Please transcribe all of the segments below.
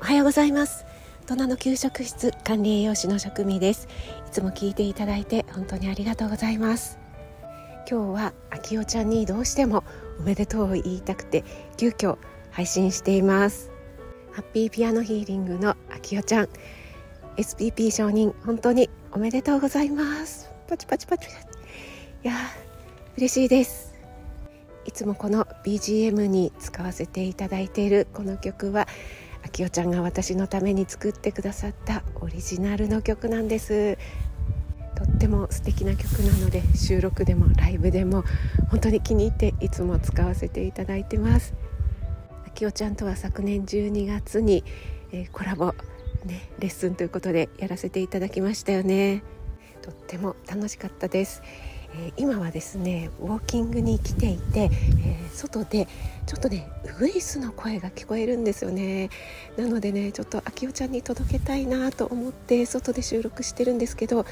おはようございます。大人の給食室管理栄養士の職味です。いつも聞いていただいて本当にありがとうございます。今日はあきおちゃんにどうしてもおめでとうを言いたくて急遽配信しています。ハッピーピアノヒーリングのあきおちゃん。SPP 承認本当におめでとうございます。パチパチパチいや嬉しいです。いつもこの BGM に使わせていただいているこの曲はあきおちゃんが私のために作ってくださったオリジナルの曲なんです。とっても素敵な曲なので収録でもライブでも本当に気に入っていつも使わせていただいてます。あきおちゃんとは昨年12月に、えー、コラボねレッスンということでやらせていただきましたよね。とっても楽しかったです。えー、今はですねウォーキングに来ていて、えー、外でちょっとねウグイスの声が聞こえるんですよね。なのでねちょっとあきおちゃんに届けたいなと思って外で収録してるんですけど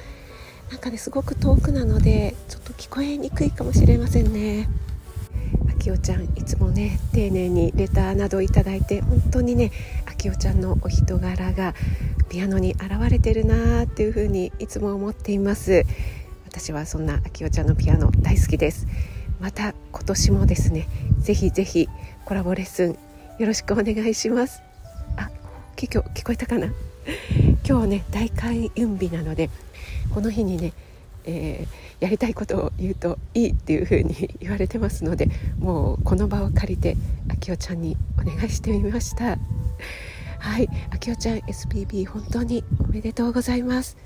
なんかねすごく遠くなのでちょっと聞こえにくいかもしれませんね。あきおちゃんいつもね丁寧にレターなどいただいて本当にねあきおちゃんのお人柄がピアノに現れてるなーっていう風にいつも思っています。私はそんなあきおちゃんのピアノ大好きです。また今年もですねぜひぜひコラボレッスンよろしくお願いします。あ聞聞こえたかな？今日ね大開運日なのでこの日にね、えー、やりたいことを言うといいっていう風に言われてますのでもうこの場を借りてあきおちゃんにお願いしてみました。はいあきおちゃん SPB 本当におめでとうございます。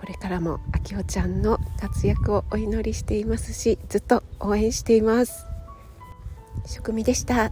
これからもあきおちゃんの活躍をお祈りしていますしずっと応援しています。職味でした。